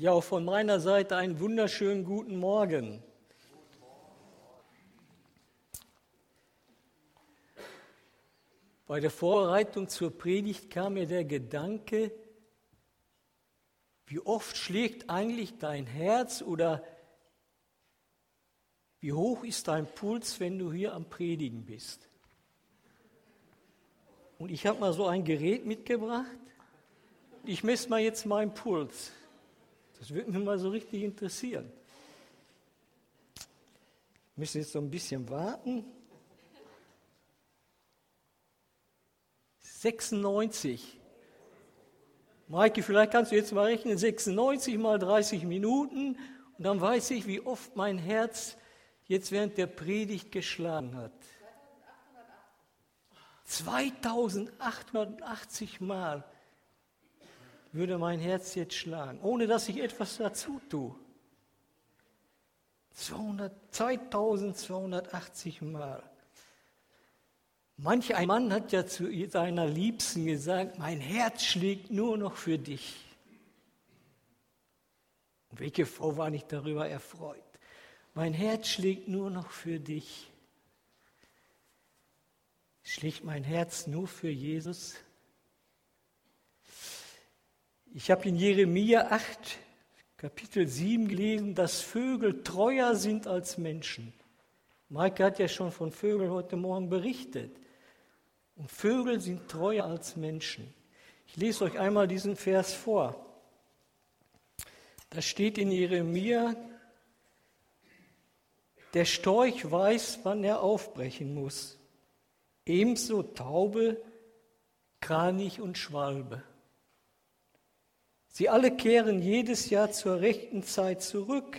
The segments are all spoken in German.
Ja, auch von meiner Seite einen wunderschönen guten Morgen. Bei der Vorbereitung zur Predigt kam mir der Gedanke, wie oft schlägt eigentlich dein Herz oder wie hoch ist dein Puls, wenn du hier am Predigen bist? Und ich habe mal so ein Gerät mitgebracht. Ich messe mal jetzt meinen Puls. Das würde mich mal so richtig interessieren. Wir müssen jetzt so ein bisschen warten. 96. Maike, vielleicht kannst du jetzt mal rechnen, 96 mal 30 Minuten und dann weiß ich, wie oft mein Herz jetzt während der Predigt geschlagen hat. 2880 Mal würde mein Herz jetzt schlagen, ohne dass ich etwas dazu tue. 200, 2280 Mal. Manch ein Mann hat ja zu seiner Liebsten gesagt, mein Herz schlägt nur noch für dich. Und welche Frau war nicht darüber erfreut? Mein Herz schlägt nur noch für dich. Schlägt mein Herz nur für Jesus? Ich habe in Jeremia 8, Kapitel 7 gelesen, dass Vögel treuer sind als Menschen. Maike hat ja schon von Vögeln heute Morgen berichtet. Und Vögel sind treuer als Menschen. Ich lese euch einmal diesen Vers vor. Da steht in Jeremia, der Storch weiß, wann er aufbrechen muss. Ebenso Taube, Kranich und Schwalbe. Sie alle kehren jedes Jahr zur rechten Zeit zurück.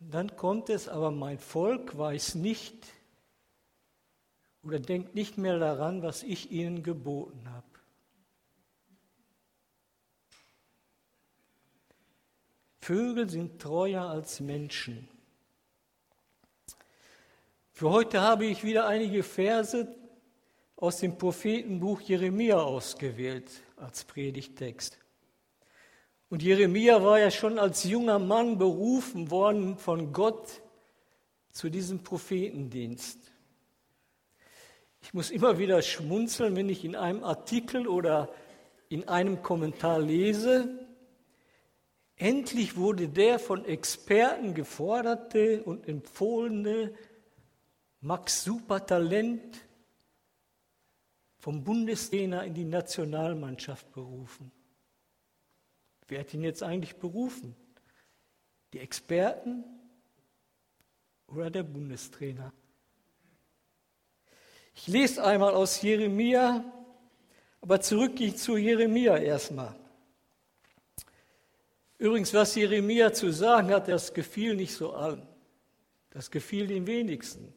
Und dann kommt es, aber mein Volk weiß nicht, oder denkt nicht mehr daran, was ich ihnen geboten habe. Vögel sind treuer als Menschen. Für heute habe ich wieder einige Verse aus dem Prophetenbuch Jeremia ausgewählt als Predigtext. Und Jeremia war ja schon als junger Mann berufen worden von Gott zu diesem Prophetendienst. Ich muss immer wieder schmunzeln, wenn ich in einem Artikel oder in einem Kommentar lese, endlich wurde der von Experten geforderte und empfohlene Max Supertalent vom Bundestrainer in die Nationalmannschaft berufen. Wer hat ihn jetzt eigentlich berufen? Die Experten oder der Bundestrainer? Ich lese einmal aus Jeremia, aber zurück zu Jeremia erstmal. Übrigens, was Jeremia zu sagen hat, das gefiel nicht so allen. Das gefiel den wenigsten.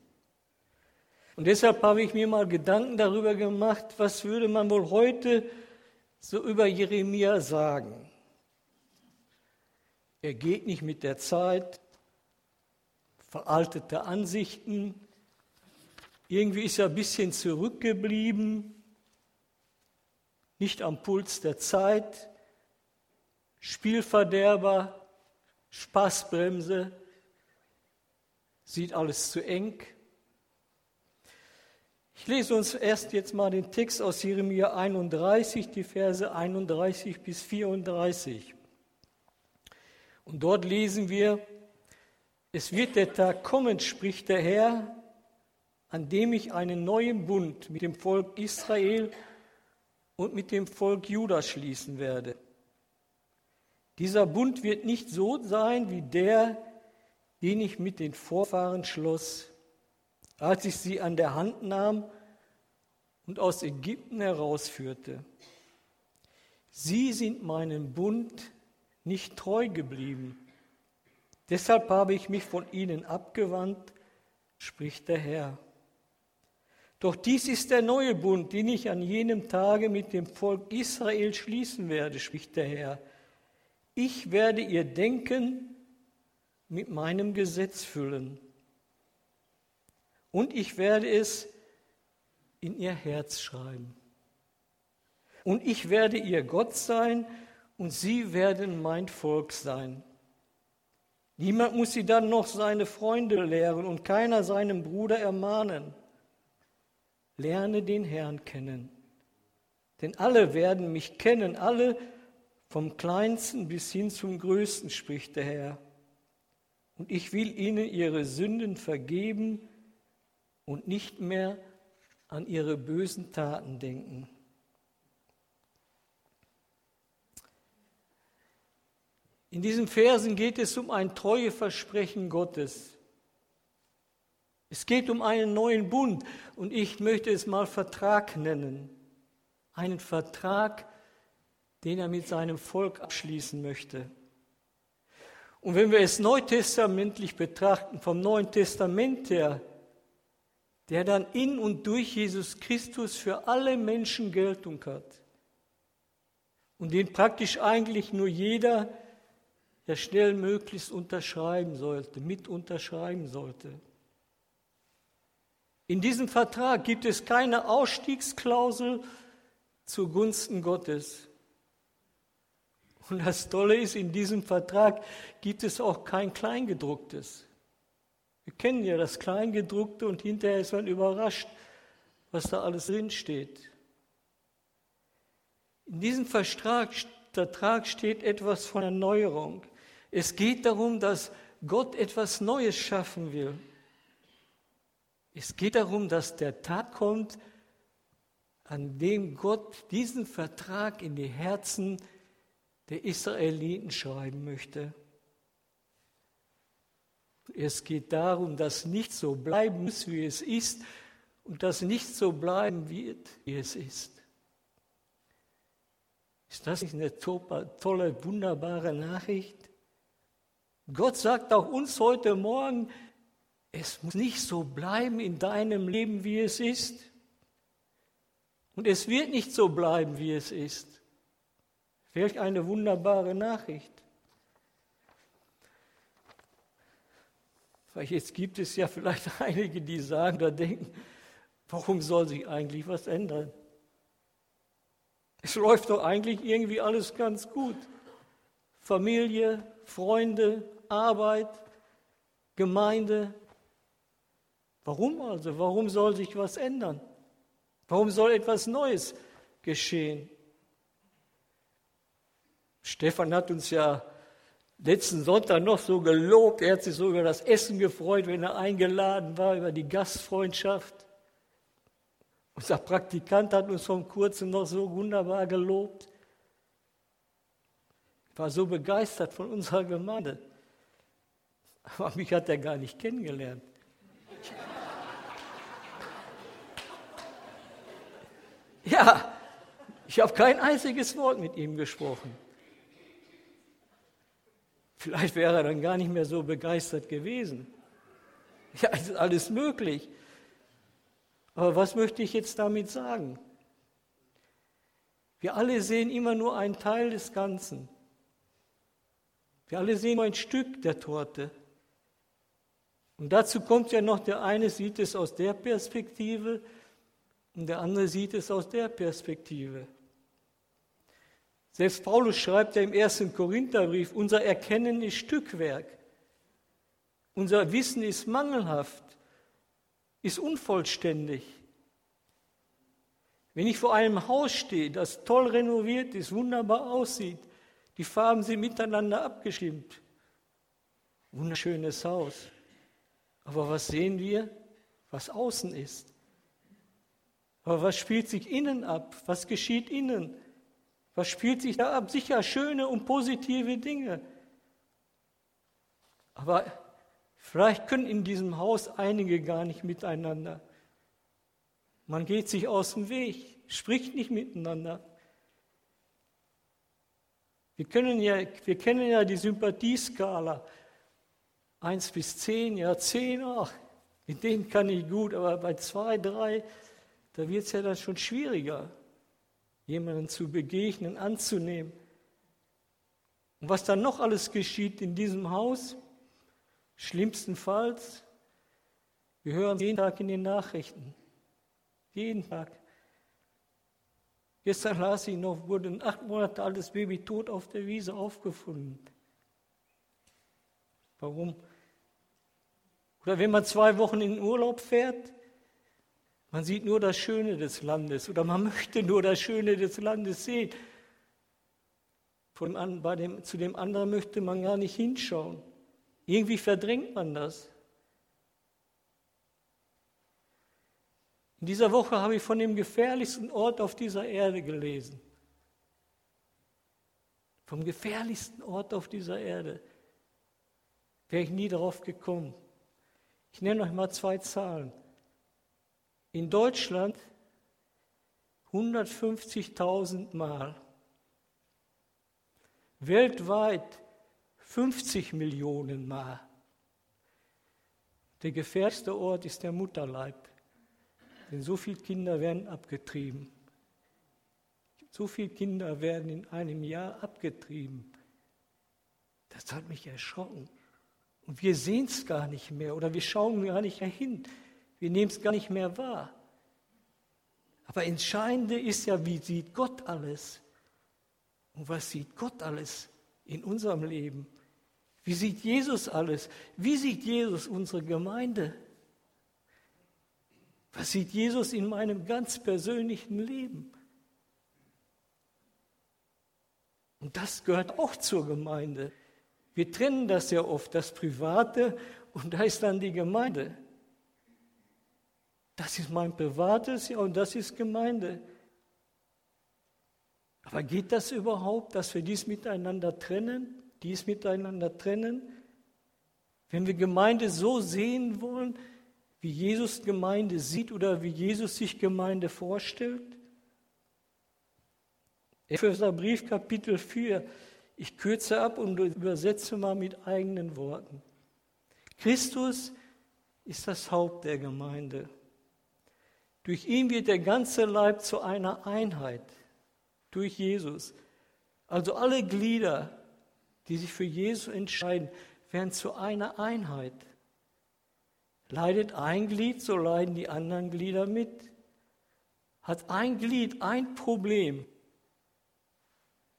Und deshalb habe ich mir mal Gedanken darüber gemacht, was würde man wohl heute so über Jeremia sagen. Er geht nicht mit der Zeit, veraltete Ansichten, irgendwie ist er ein bisschen zurückgeblieben, nicht am Puls der Zeit, Spielverderber, Spaßbremse, sieht alles zu eng. Ich lese uns erst jetzt mal den Text aus Jeremia 31, die Verse 31 bis 34. Und dort lesen wir, es wird der Tag kommen, spricht der Herr, an dem ich einen neuen Bund mit dem Volk Israel und mit dem Volk Juda schließen werde. Dieser Bund wird nicht so sein wie der, den ich mit den Vorfahren schloss, als ich sie an der Hand nahm und aus Ägypten herausführte. Sie sind meinem Bund nicht treu geblieben. Deshalb habe ich mich von ihnen abgewandt, spricht der Herr. Doch dies ist der neue Bund, den ich an jenem Tage mit dem Volk Israel schließen werde, spricht der Herr. Ich werde ihr Denken mit meinem Gesetz füllen und ich werde es in ihr Herz schreiben. Und ich werde ihr Gott sein und sie werden mein Volk sein. Niemand muss sie dann noch seine Freunde lehren und keiner seinen Bruder ermahnen. Lerne den Herrn kennen, denn alle werden mich kennen, alle vom kleinsten bis hin zum größten, spricht der Herr. Und ich will ihnen ihre Sünden vergeben und nicht mehr an ihre bösen Taten denken. In diesen Versen geht es um ein Treueversprechen Gottes. Es geht um einen neuen Bund und ich möchte es mal Vertrag nennen. Einen Vertrag, den er mit seinem Volk abschließen möchte. Und wenn wir es neutestamentlich betrachten, vom Neuen Testament her, der dann in und durch Jesus Christus für alle Menschen Geltung hat und den praktisch eigentlich nur jeder, der schnell möglichst unterschreiben sollte, mit unterschreiben sollte. In diesem Vertrag gibt es keine Ausstiegsklausel zugunsten Gottes. Und das Tolle ist, in diesem Vertrag gibt es auch kein Kleingedrucktes. Wir kennen ja das Kleingedruckte und hinterher ist man überrascht, was da alles drinsteht. In diesem Vertrag steht etwas von Erneuerung. Es geht darum, dass Gott etwas Neues schaffen will. Es geht darum, dass der Tag kommt, an dem Gott diesen Vertrag in die Herzen der Israeliten schreiben möchte. Es geht darum, dass nicht so bleiben muss, wie es ist, und dass nicht so bleiben wird, wie es ist. Ist das nicht eine tolle, wunderbare Nachricht? Gott sagt auch uns heute Morgen, es muss nicht so bleiben in deinem Leben, wie es ist. Und es wird nicht so bleiben, wie es ist. Welch eine wunderbare Nachricht. Weil jetzt gibt es ja vielleicht einige, die sagen oder denken, warum soll sich eigentlich was ändern? Es läuft doch eigentlich irgendwie alles ganz gut. Familie, Freunde, Arbeit, Gemeinde. Warum also? Warum soll sich was ändern? Warum soll etwas Neues geschehen? Stefan hat uns ja letzten Sonntag noch so gelobt. Er hat sich so über das Essen gefreut, wenn er eingeladen war, über die Gastfreundschaft. Unser Praktikant hat uns vor kurzem noch so wunderbar gelobt. Ich war so begeistert von unserer Gemeinde. Aber mich hat er gar nicht kennengelernt. Ja, ich habe kein einziges Wort mit ihm gesprochen. Vielleicht wäre er dann gar nicht mehr so begeistert gewesen. Ja, es ist alles möglich. Aber was möchte ich jetzt damit sagen? Wir alle sehen immer nur einen Teil des Ganzen. Wir alle sehen nur ein Stück der Torte. Und dazu kommt ja noch, der eine sieht es aus der Perspektive und der andere sieht es aus der Perspektive. Selbst Paulus schreibt ja im ersten Korintherbrief, unser Erkennen ist Stückwerk. Unser Wissen ist mangelhaft, ist unvollständig. Wenn ich vor einem Haus stehe, das toll renoviert ist, wunderbar aussieht, die Farben sind miteinander abgestimmt, wunderschönes Haus. Aber was sehen wir? Was außen ist. Aber was spielt sich innen ab? Was geschieht innen? Was spielt sich da ab? Sicher schöne und positive Dinge. Aber vielleicht können in diesem Haus einige gar nicht miteinander. Man geht sich aus dem Weg, spricht nicht miteinander. Wir, können ja, wir kennen ja die Sympathieskala. 1 bis 10, ja 10, ach, mit denen kann ich gut, aber bei 2, 3, da wird es ja dann schon schwieriger, jemanden zu begegnen, anzunehmen. Und was dann noch alles geschieht in diesem Haus, schlimmstenfalls, wir hören jeden Tag in den Nachrichten, jeden Tag. Gestern las ich noch, wurde ein acht Monate altes Baby tot auf der Wiese aufgefunden. Warum? Oder wenn man zwei Wochen in Urlaub fährt, man sieht nur das Schöne des Landes oder man möchte nur das Schöne des Landes sehen. Von, bei dem, zu dem anderen möchte man gar nicht hinschauen. Irgendwie verdrängt man das. In dieser Woche habe ich von dem gefährlichsten Ort auf dieser Erde gelesen. Vom gefährlichsten Ort auf dieser Erde wäre ich nie darauf gekommen. Ich nenne euch mal zwei Zahlen. In Deutschland 150.000 Mal. Weltweit 50 Millionen Mal. Der gefährlichste Ort ist der Mutterleib, denn so viele Kinder werden abgetrieben. So viele Kinder werden in einem Jahr abgetrieben. Das hat mich erschrocken. Und wir sehen es gar nicht mehr oder wir schauen gar nicht mehr hin. Wir nehmen es gar nicht mehr wahr. Aber entscheidende ist ja, wie sieht Gott alles? Und was sieht Gott alles in unserem Leben? Wie sieht Jesus alles? Wie sieht Jesus unsere Gemeinde? Was sieht Jesus in meinem ganz persönlichen Leben? Und das gehört auch zur Gemeinde. Wir trennen das ja oft, das Private und da ist dann die Gemeinde. Das ist mein privates, ja, und das ist Gemeinde. Aber geht das überhaupt, dass wir dies miteinander trennen, dies miteinander trennen? Wenn wir Gemeinde so sehen wollen, wie Jesus Gemeinde sieht oder wie Jesus sich Gemeinde vorstellt? Epheser Brief Kapitel 4, ich kürze ab und übersetze mal mit eigenen Worten. Christus ist das Haupt der Gemeinde. Durch ihn wird der ganze Leib zu einer Einheit, durch Jesus. Also alle Glieder, die sich für Jesus entscheiden, werden zu einer Einheit. Leidet ein Glied, so leiden die anderen Glieder mit. Hat ein Glied ein Problem,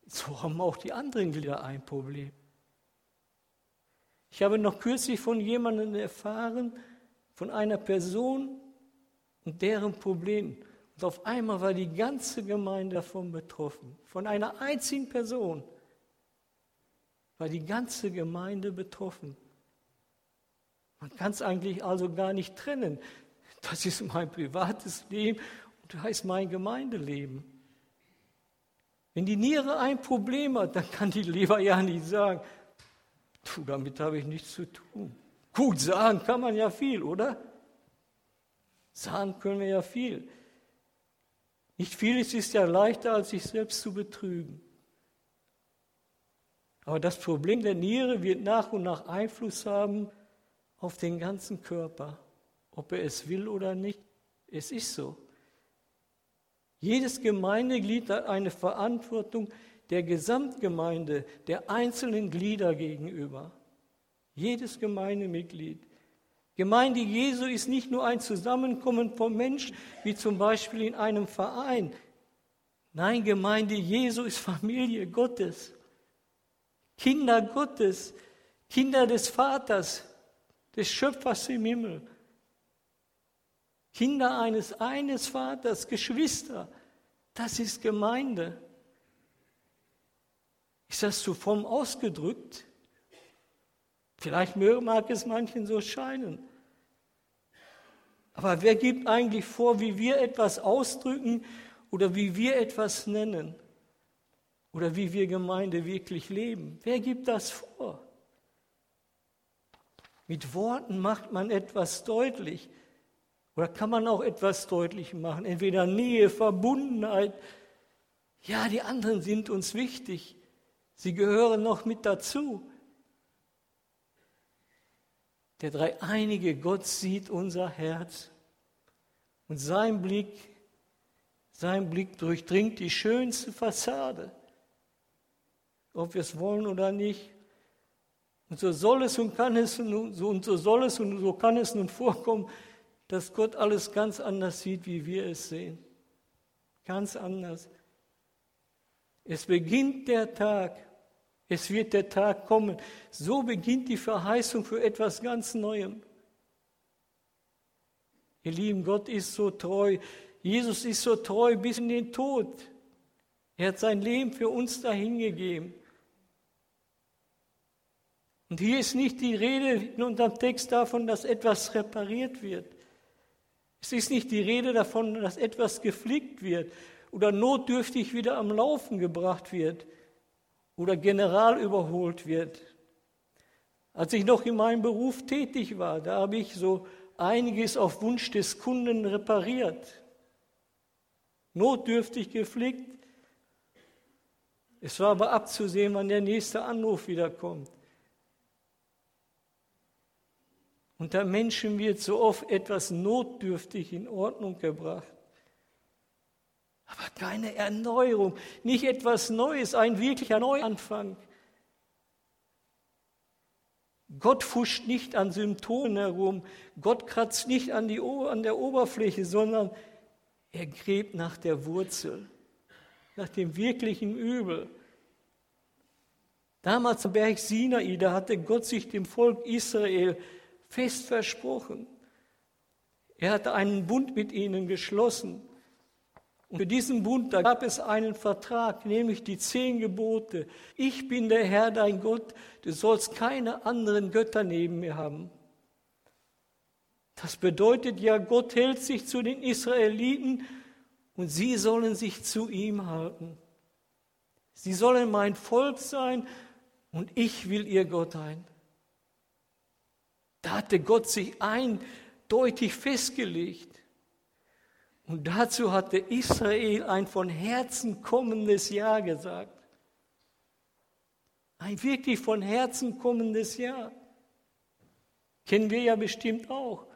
so haben auch die anderen Glieder ein Problem. Ich habe noch kürzlich von jemandem erfahren, von einer Person und deren Problem. Und auf einmal war die ganze Gemeinde davon betroffen. Von einer einzigen Person war die ganze Gemeinde betroffen. Man kann es eigentlich also gar nicht trennen. Das ist mein privates Leben und das ist mein Gemeindeleben. Wenn die Niere ein Problem hat, dann kann die Leber ja nicht sagen, du, damit habe ich nichts zu tun. Gut, sagen kann man ja viel, oder? Sagen können wir ja viel. Nicht vieles ist ja leichter, als sich selbst zu betrügen. Aber das Problem der Niere wird nach und nach Einfluss haben auf den ganzen Körper, ob er es will oder nicht. Es ist so. Jedes Gemeindeglied hat eine Verantwortung der Gesamtgemeinde, der einzelnen Glieder gegenüber. Jedes Gemeindemitglied. Gemeinde Jesu ist nicht nur ein Zusammenkommen von Menschen, wie zum Beispiel in einem Verein. Nein, Gemeinde Jesu ist Familie Gottes. Kinder Gottes, Kinder des Vaters, des Schöpfers im Himmel. Kinder eines eines Vaters, Geschwister, das ist Gemeinde. Ist das zu fromm ausgedrückt? Vielleicht mag es manchen so scheinen. Aber wer gibt eigentlich vor, wie wir etwas ausdrücken oder wie wir etwas nennen? Oder wie wir Gemeinde wirklich leben? Wer gibt das vor? Mit Worten macht man etwas deutlich. Oder kann man auch etwas deutlich machen? Entweder Nähe, Verbundenheit. Ja, die anderen sind uns wichtig. Sie gehören noch mit dazu. Der dreieinige Gott sieht unser Herz und sein Blick, sein Blick durchdringt die schönste Fassade, ob wir es wollen oder nicht. Und so soll es und kann es und so soll es und so kann es nun vorkommen, dass Gott alles ganz anders sieht, wie wir es sehen. Ganz anders. Es beginnt der Tag. Es wird der Tag kommen. So beginnt die Verheißung für etwas ganz Neuem. Ihr Lieben, Gott ist so treu. Jesus ist so treu bis in den Tod. Er hat sein Leben für uns dahingegeben. Und hier ist nicht die Rede in unserem Text davon, dass etwas repariert wird. Es ist nicht die Rede davon, dass etwas geflickt wird oder notdürftig wieder am Laufen gebracht wird oder general überholt wird. Als ich noch in meinem Beruf tätig war, da habe ich so einiges auf Wunsch des Kunden repariert, notdürftig geflickt. Es war aber abzusehen, wann der nächste Anruf wieder kommt. Unter Menschen wird so oft etwas notdürftig in Ordnung gebracht. Aber keine Erneuerung, nicht etwas Neues, ein wirklicher Neuanfang. Gott fuscht nicht an Symptomen herum, Gott kratzt nicht an, die, an der Oberfläche, sondern er gräbt nach der Wurzel, nach dem wirklichen Übel. Damals am Berg Sinai, da hatte Gott sich dem Volk Israel fest versprochen. Er hatte einen Bund mit ihnen geschlossen. Und für diesen Bund, da gab es einen Vertrag, nämlich die zehn Gebote. Ich bin der Herr, dein Gott, du sollst keine anderen Götter neben mir haben. Das bedeutet ja, Gott hält sich zu den Israeliten und sie sollen sich zu ihm halten. Sie sollen mein Volk sein und ich will ihr Gott sein. Da hatte Gott sich eindeutig festgelegt. Und dazu hatte Israel ein von Herzen kommendes Ja gesagt. Ein wirklich von Herzen kommendes Ja. Kennen wir ja bestimmt auch.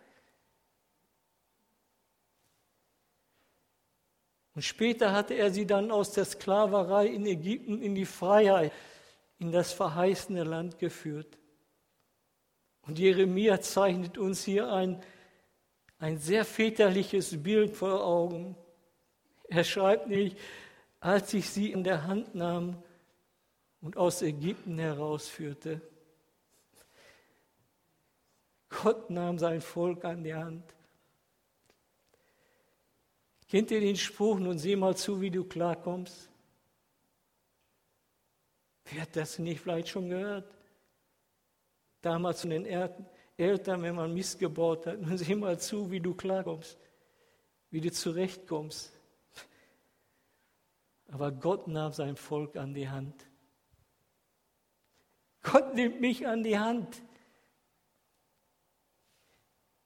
Und später hatte er sie dann aus der Sklaverei in Ägypten in die Freiheit, in das verheißene Land geführt. Und Jeremia zeichnet uns hier ein ein sehr väterliches Bild vor Augen. Er schreibt nicht, als ich sie in der Hand nahm und aus Ägypten herausführte. Gott nahm sein Volk an die Hand. Kennt ihr den Spruch, nun sieh mal zu, wie du klarkommst? Wer hat das nicht vielleicht schon gehört? Damals in den Erden. Eltern, wenn man Mist gebaut hat, nun sieh mal zu, wie du klarkommst, wie du zurechtkommst. Aber Gott nahm sein Volk an die Hand. Gott nimmt mich an die Hand.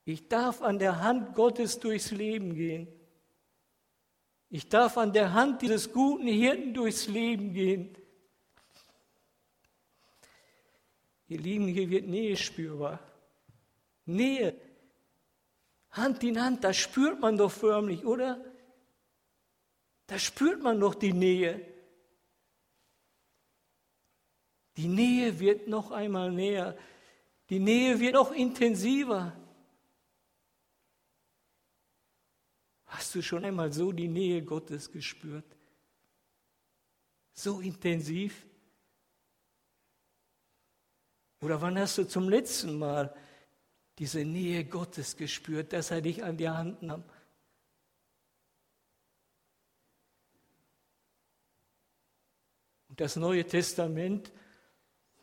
Ich darf an der Hand Gottes durchs Leben gehen. Ich darf an der Hand dieses guten Hirten durchs Leben gehen. Ihr Lieben, hier wird Nähe spürbar. Nähe, Hand in Hand, das spürt man doch förmlich, oder? Da spürt man doch die Nähe. Die Nähe wird noch einmal näher. Die Nähe wird noch intensiver. Hast du schon einmal so die Nähe Gottes gespürt? So intensiv? Oder wann hast du zum letzten Mal diese Nähe Gottes gespürt, dass er dich an die Hand nahm. Und das Neue Testament,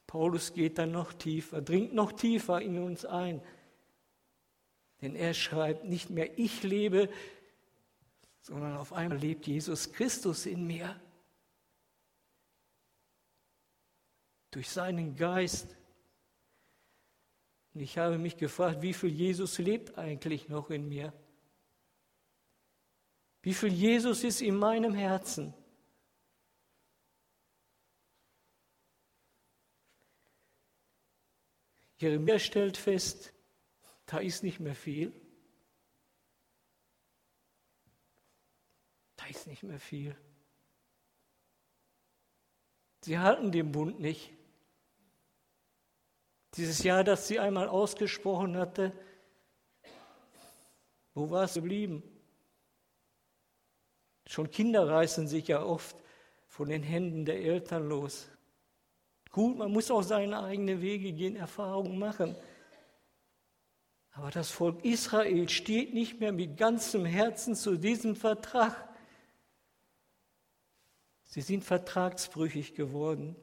Paulus geht dann noch tiefer, dringt noch tiefer in uns ein. Denn er schreibt nicht mehr, ich lebe, sondern auf einmal lebt Jesus Christus in mir. Durch seinen Geist und ich habe mich gefragt, wie viel Jesus lebt eigentlich noch in mir? Wie viel Jesus ist in meinem Herzen? Jeremia stellt fest, da ist nicht mehr viel. Da ist nicht mehr viel. Sie halten den Bund nicht. Dieses Jahr, das sie einmal ausgesprochen hatte, wo war es geblieben? Schon Kinder reißen sich ja oft von den Händen der Eltern los. Gut, man muss auch seine eigenen Wege gehen, Erfahrungen machen. Aber das Volk Israel steht nicht mehr mit ganzem Herzen zu diesem Vertrag. Sie sind vertragsbrüchig geworden.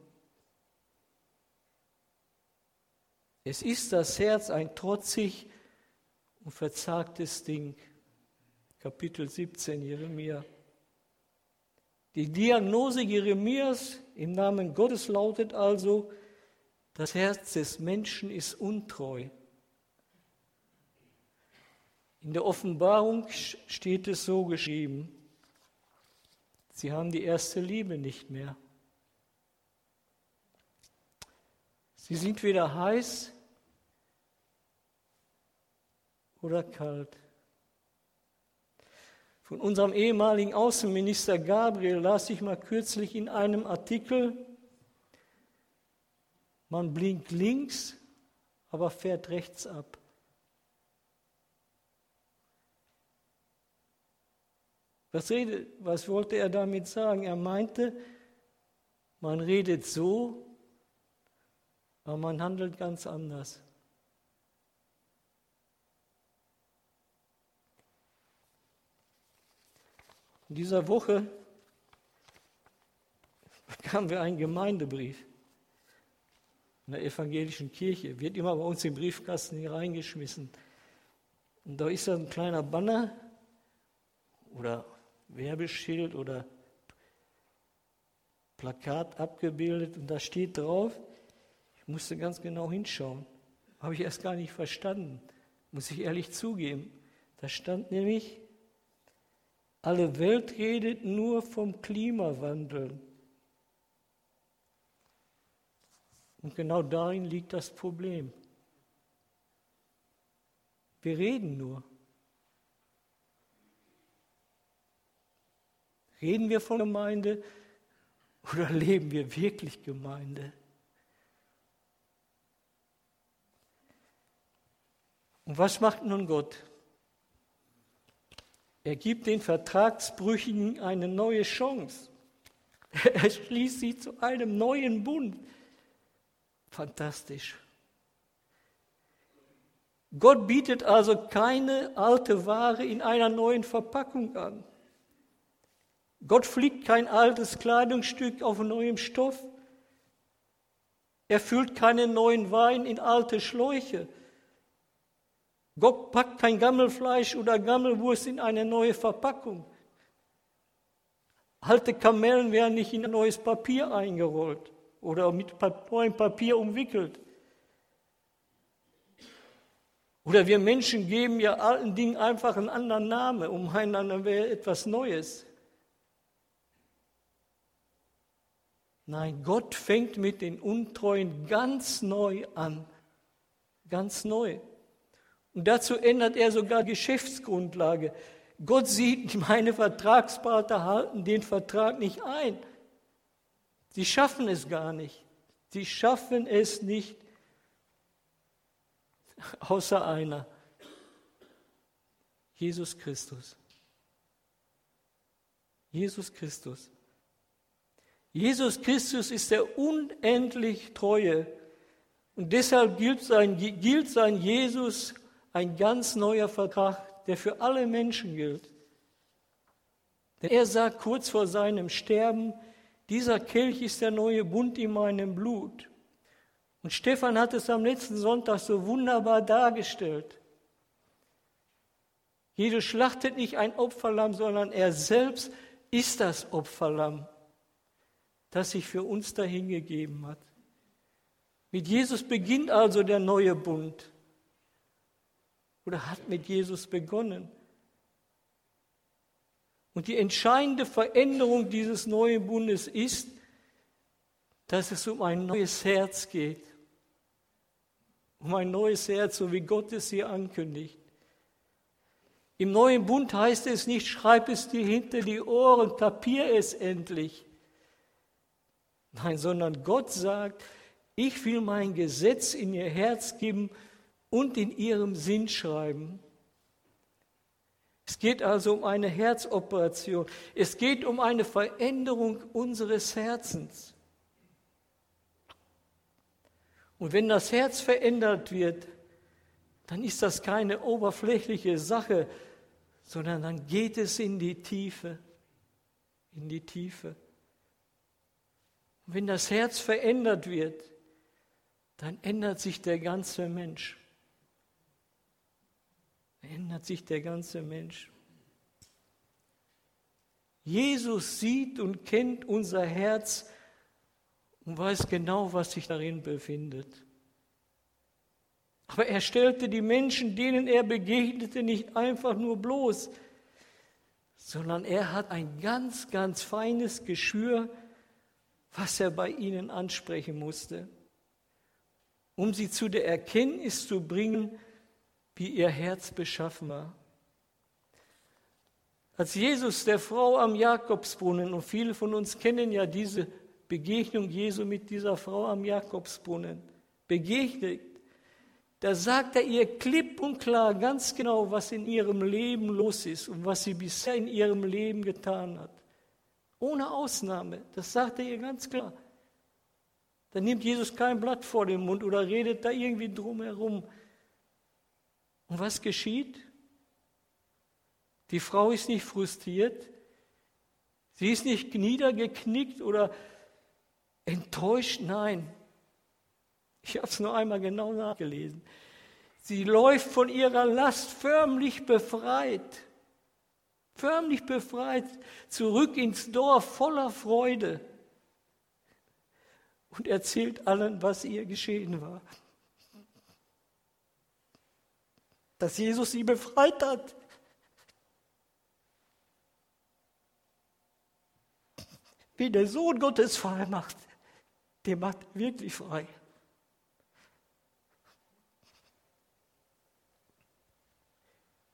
Es ist das Herz ein trotzig und verzagtes Ding. Kapitel 17 Jeremia. Die Diagnose Jeremias im Namen Gottes lautet also, das Herz des Menschen ist untreu. In der Offenbarung steht es so geschrieben, sie haben die erste Liebe nicht mehr. Sie sind weder heiß oder kalt. Von unserem ehemaligen Außenminister Gabriel las ich mal kürzlich in einem Artikel, man blinkt links, aber fährt rechts ab. Was, redet, was wollte er damit sagen? Er meinte, man redet so, aber man handelt ganz anders. In dieser Woche bekamen wir einen Gemeindebrief in der evangelischen Kirche. Wird immer bei uns im Briefkasten hier reingeschmissen. Und da ist ein kleiner Banner oder Werbeschild oder Plakat abgebildet und da steht drauf, ich musste ganz genau hinschauen, habe ich erst gar nicht verstanden, muss ich ehrlich zugeben. Da stand nämlich, alle Welt redet nur vom Klimawandel. Und genau darin liegt das Problem. Wir reden nur. Reden wir von Gemeinde oder leben wir wirklich Gemeinde? Und was macht nun Gott? Er gibt den Vertragsbrüchigen eine neue Chance. Er schließt sie zu einem neuen Bund. Fantastisch. Gott bietet also keine alte Ware in einer neuen Verpackung an. Gott fliegt kein altes Kleidungsstück auf neuem Stoff. Er füllt keinen neuen Wein in alte Schläuche. Gott packt kein Gammelfleisch oder Gammelwurst in eine neue Verpackung. Alte Kamellen werden nicht in neues Papier eingerollt oder mit neuem Papier umwickelt. Oder wir Menschen geben ja alten Dingen einfach einen anderen Namen, um einander wäre etwas Neues. Nein, Gott fängt mit den Untreuen ganz neu an. Ganz neu. Und dazu ändert er sogar Geschäftsgrundlage. Gott sieht, meine Vertragspartner halten den Vertrag nicht ein. Sie schaffen es gar nicht. Sie schaffen es nicht, außer einer. Jesus Christus. Jesus Christus. Jesus Christus ist der unendlich Treue. Und deshalb gilt sein, gilt sein Jesus ein ganz neuer Vertrag, der für alle Menschen gilt. Denn er sagt kurz vor seinem Sterben, dieser Kelch ist der neue Bund in meinem Blut. Und Stefan hat es am letzten Sonntag so wunderbar dargestellt. Jesus schlachtet nicht ein Opferlamm, sondern er selbst ist das Opferlamm, das sich für uns dahingegeben hat. Mit Jesus beginnt also der neue Bund oder hat mit Jesus begonnen. Und die entscheidende Veränderung dieses neuen Bundes ist, dass es um ein neues Herz geht. Um ein neues Herz, so wie Gott es hier ankündigt. Im neuen Bund heißt es nicht, schreib es dir hinter die Ohren, kapier es endlich. Nein, sondern Gott sagt, ich will mein Gesetz in ihr Herz geben und in ihrem Sinn schreiben. Es geht also um eine Herzoperation. Es geht um eine Veränderung unseres Herzens. Und wenn das Herz verändert wird, dann ist das keine oberflächliche Sache, sondern dann geht es in die Tiefe, in die Tiefe. Und wenn das Herz verändert wird, dann ändert sich der ganze Mensch. Ändert sich der ganze Mensch. Jesus sieht und kennt unser Herz und weiß genau, was sich darin befindet. Aber er stellte die Menschen, denen er begegnete, nicht einfach nur bloß, sondern er hat ein ganz, ganz feines Geschür, was er bei ihnen ansprechen musste, um sie zu der Erkenntnis zu bringen, wie ihr Herz beschaffen war. Als Jesus der Frau am Jakobsbrunnen, und viele von uns kennen ja diese Begegnung Jesu mit dieser Frau am Jakobsbrunnen, begegnet, da sagt er ihr klipp und klar ganz genau, was in ihrem Leben los ist und was sie bisher in ihrem Leben getan hat. Ohne Ausnahme, das sagt er ihr ganz klar. Da nimmt Jesus kein Blatt vor den Mund oder redet da irgendwie drumherum. Und was geschieht? Die Frau ist nicht frustriert, sie ist nicht niedergeknickt oder enttäuscht, nein. Ich habe es nur einmal genau nachgelesen. Sie läuft von ihrer Last förmlich befreit, förmlich befreit, zurück ins Dorf voller Freude und erzählt allen, was ihr geschehen war. Dass Jesus sie befreit hat. Wie der Sohn Gottes frei macht, der macht wirklich frei.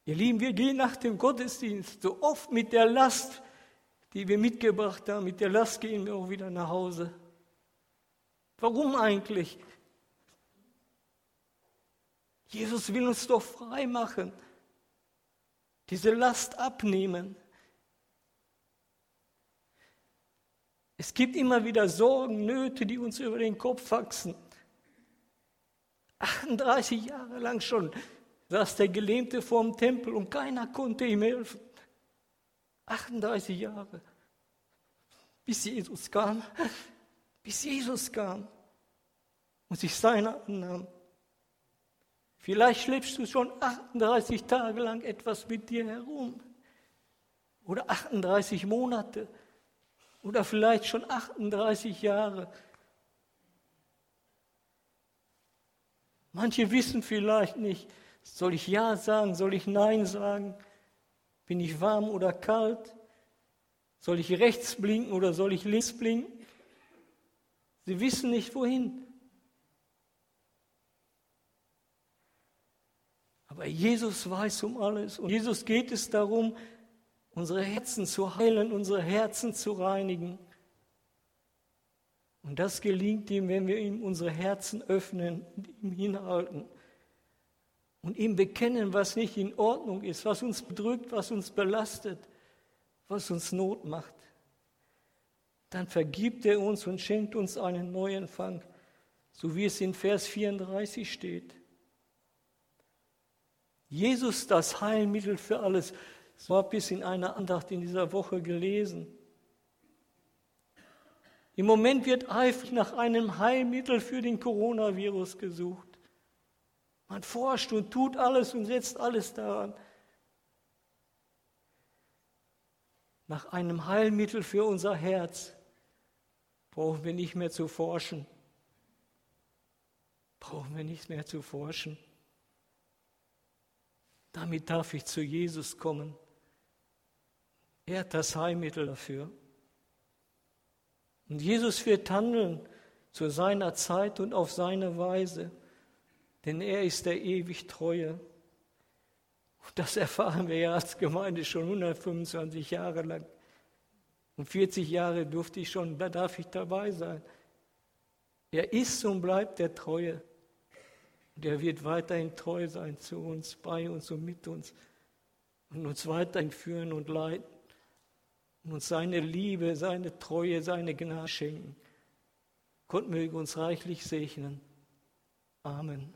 Ihr Lieben, wir gehen nach dem Gottesdienst so oft mit der Last, die wir mitgebracht haben, mit der Last gehen wir auch wieder nach Hause. Warum eigentlich? Jesus will uns doch frei machen, diese Last abnehmen. Es gibt immer wieder Sorgen, Nöte, die uns über den Kopf wachsen. 38 Jahre lang schon saß der Gelähmte vorm Tempel und keiner konnte ihm helfen. 38 Jahre, bis Jesus kam, bis Jesus kam und sich seiner annahm. Vielleicht schleppst du schon 38 Tage lang etwas mit dir herum oder 38 Monate oder vielleicht schon 38 Jahre. Manche wissen vielleicht nicht, soll ich Ja sagen? Soll ich Nein sagen? Bin ich warm oder kalt? Soll ich rechts blinken oder soll ich links blinken? Sie wissen nicht wohin. Aber Jesus weiß um alles und Jesus geht es darum, unsere Herzen zu heilen, unsere Herzen zu reinigen. Und das gelingt ihm, wenn wir ihm unsere Herzen öffnen und ihm hinhalten und ihm bekennen, was nicht in Ordnung ist, was uns bedrückt, was uns belastet, was uns Not macht, dann vergibt er uns und schenkt uns einen neuen Fang, so wie es in Vers 34 steht. Jesus das Heilmittel für alles. So habe ich es in einer Andacht in dieser Woche gelesen. Im Moment wird eifrig nach einem Heilmittel für den Coronavirus gesucht. Man forscht und tut alles und setzt alles daran. Nach einem Heilmittel für unser Herz brauchen wir nicht mehr zu forschen. Brauchen wir nicht mehr zu forschen. Damit darf ich zu Jesus kommen. Er hat das Heilmittel dafür. Und Jesus wird handeln zu seiner Zeit und auf seine Weise denn er ist der ewig Treue. Und das erfahren wir ja als Gemeinde schon 125 Jahre lang. Und 40 Jahre durfte ich schon, da darf ich dabei sein. Er ist und bleibt der Treue. Und er wird weiterhin treu sein zu uns, bei uns und mit uns. und uns weiterhin führen und leiten und uns seine Liebe, seine Treue, seine Gnade schenken. Gott möge uns reichlich segnen. Amen.